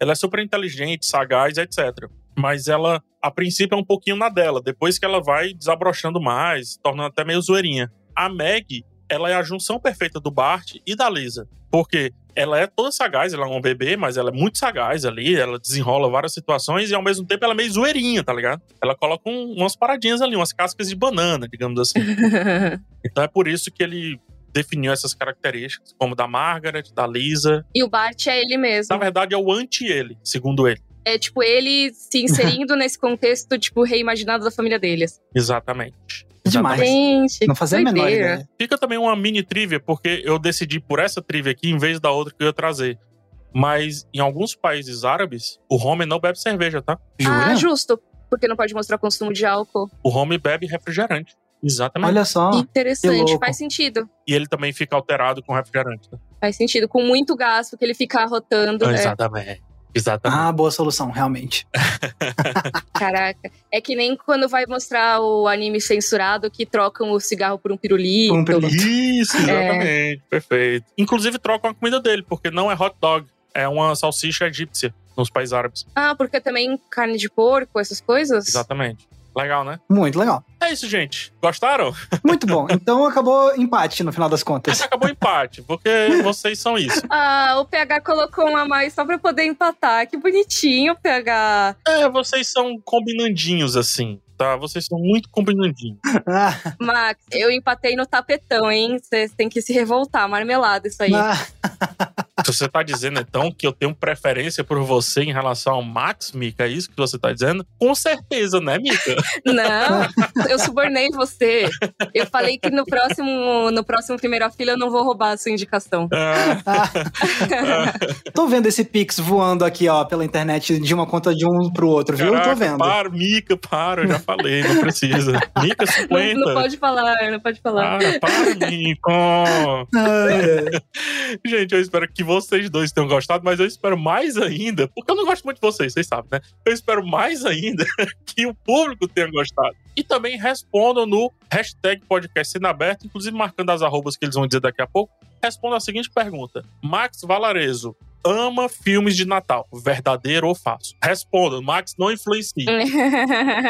ela é super inteligente, sagaz, etc. Mas ela, a princípio, é um pouquinho na dela. Depois que ela vai desabrochando mais, tornando até meio zoeirinha. A Meg, ela é a junção perfeita do Bart e da Lisa. Porque ela é toda sagaz, ela é um bebê, mas ela é muito sagaz ali, ela desenrola várias situações e ao mesmo tempo ela é meio zoeirinha, tá ligado? Ela coloca um- umas paradinhas ali, umas cascas de banana, digamos assim. *laughs* Então é por isso que ele definiu essas características, como da Margaret, da Lisa. e o Bart é ele mesmo. Na verdade, é o anti-ele, segundo ele. É tipo ele se inserindo *laughs* nesse contexto, tipo, reimaginado da família deles. Exatamente. Demais. Gente, Não fazia a menor ideia. Fica também uma mini trivia, porque eu decidi por essa trivia aqui em vez da outra que eu ia trazer. Mas em alguns países árabes, o homem não bebe cerveja, tá? Ah, Jura? justo. Porque não pode mostrar consumo de álcool. O homem bebe refrigerante. Exatamente. Olha só. que Interessante. Faz sentido. E ele também fica alterado com refrigerante. tá? Faz sentido. Com muito gás, porque ele fica rotando. é. Exatamente. Exatamente. Ah, boa solução, realmente. *laughs* Caraca. É que nem quando vai mostrar o anime censurado que trocam o cigarro por um pirulito. Por um pirulito. Isso, exatamente. Perfeito. Inclusive trocam a comida dele, porque não é hot dog. É uma salsicha egípcia nos países árabes. Ah, porque também carne de porco, essas coisas? Exatamente. Legal, né? Muito legal. É isso, gente. Gostaram? Muito bom. Então acabou empate no final das contas. Acabou empate, porque vocês são isso. *laughs* Ah, o PH colocou um a mais só pra poder empatar. Que bonitinho, PH. É, vocês são combinandinhos, assim, tá? Vocês são muito combinandinhos. Ah, *laughs* Max, eu empatei no tapetão, hein? Você tem que se revoltar, marmelada isso aí. *laughs* ah, Se você tá dizendo, então, que eu tenho preferência por você em relação ao Max, Mika, é isso que você tá dizendo? Com certeza, né, Mika? Não, eu subornei você. Eu falei que no próximo, no próximo primeira fila eu não vou roubar a sua indicação. Ah, ah. Tô vendo esse Pix voando aqui, ó, pela internet de uma conta de um pro outro, viu? caraca, Tô vendo. Para, Mika, para, eu já falei, não precisa. Mika, Não, 50. não pode falar, não pode falar. Para, para, Mika. Ai, ai. Gente, eu espero que vocês dois tenham gostado, mas eu espero mais ainda, porque eu não gosto muito de vocês, vocês sabem, né? Eu espero mais ainda *laughs* que o público tenha gostado. E também respondam no hashtag podcast sendo aberto, inclusive marcando as arrobas que eles vão dizer daqui a pouco. Responda a seguinte pergunta: Max Valarezo ama filmes de Natal, verdadeiro ou falso? Responda, Max não influencie. *laughs*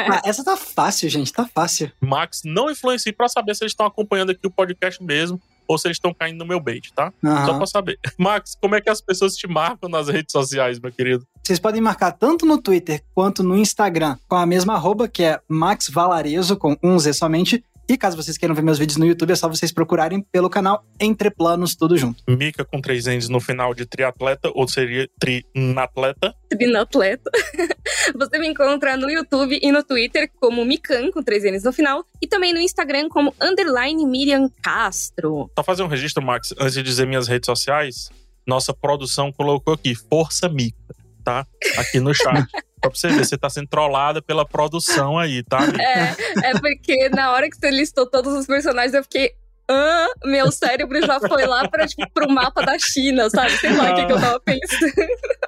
Ah, essa tá fácil, gente, tá fácil. Max não influencie pra saber se eles estão acompanhando aqui o podcast mesmo ou se eles estão caindo no meu bait, tá? Só Aham. pra saber. *laughs* Max, como é que as pessoas te marcam nas redes sociais, meu querido? Vocês podem marcar tanto no Twitter quanto no Instagram com a mesma arroba, que é Max Valarezo, com um Z somente. E caso vocês queiram ver meus vídeos no YouTube, é só vocês procurarem pelo canal Entre Planos, tudo junto. Mica com três N's no final de triatleta, ou seria trinatleta. Trinatleta. *laughs* Você me encontra no YouTube e no Twitter como Mikan, com três N's no final, e também no Instagram como underline Miriam Castro. Só fazer um registro, Max, antes de dizer minhas redes sociais. Nossa produção colocou aqui, Força Mica, tá? Aqui no chat. *laughs* Só pra você ver, você tá sendo trollada pela produção aí, tá? É, é porque na hora que você listou todos os personagens, eu fiquei. Ah, meu cérebro já foi lá pra, tipo, pro mapa da China, sabe? Sei lá o que, que eu tava pensando.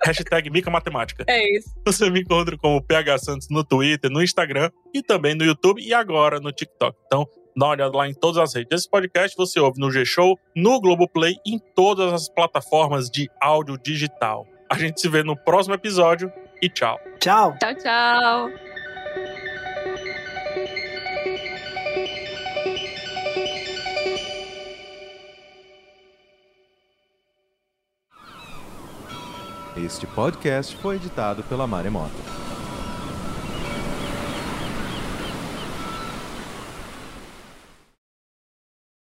Hashtag Mica Matemática. É isso. Você me encontra como PH Santos no Twitter, no Instagram e também no YouTube e agora no TikTok. Então, dá uma olhada lá em todas as redes. Esse podcast você ouve no G-Show, no Globoplay em todas as plataformas de áudio digital. A gente se vê no próximo episódio e tchau. Tchau! Tchau, tchau. Este podcast foi editado pela Maremoto.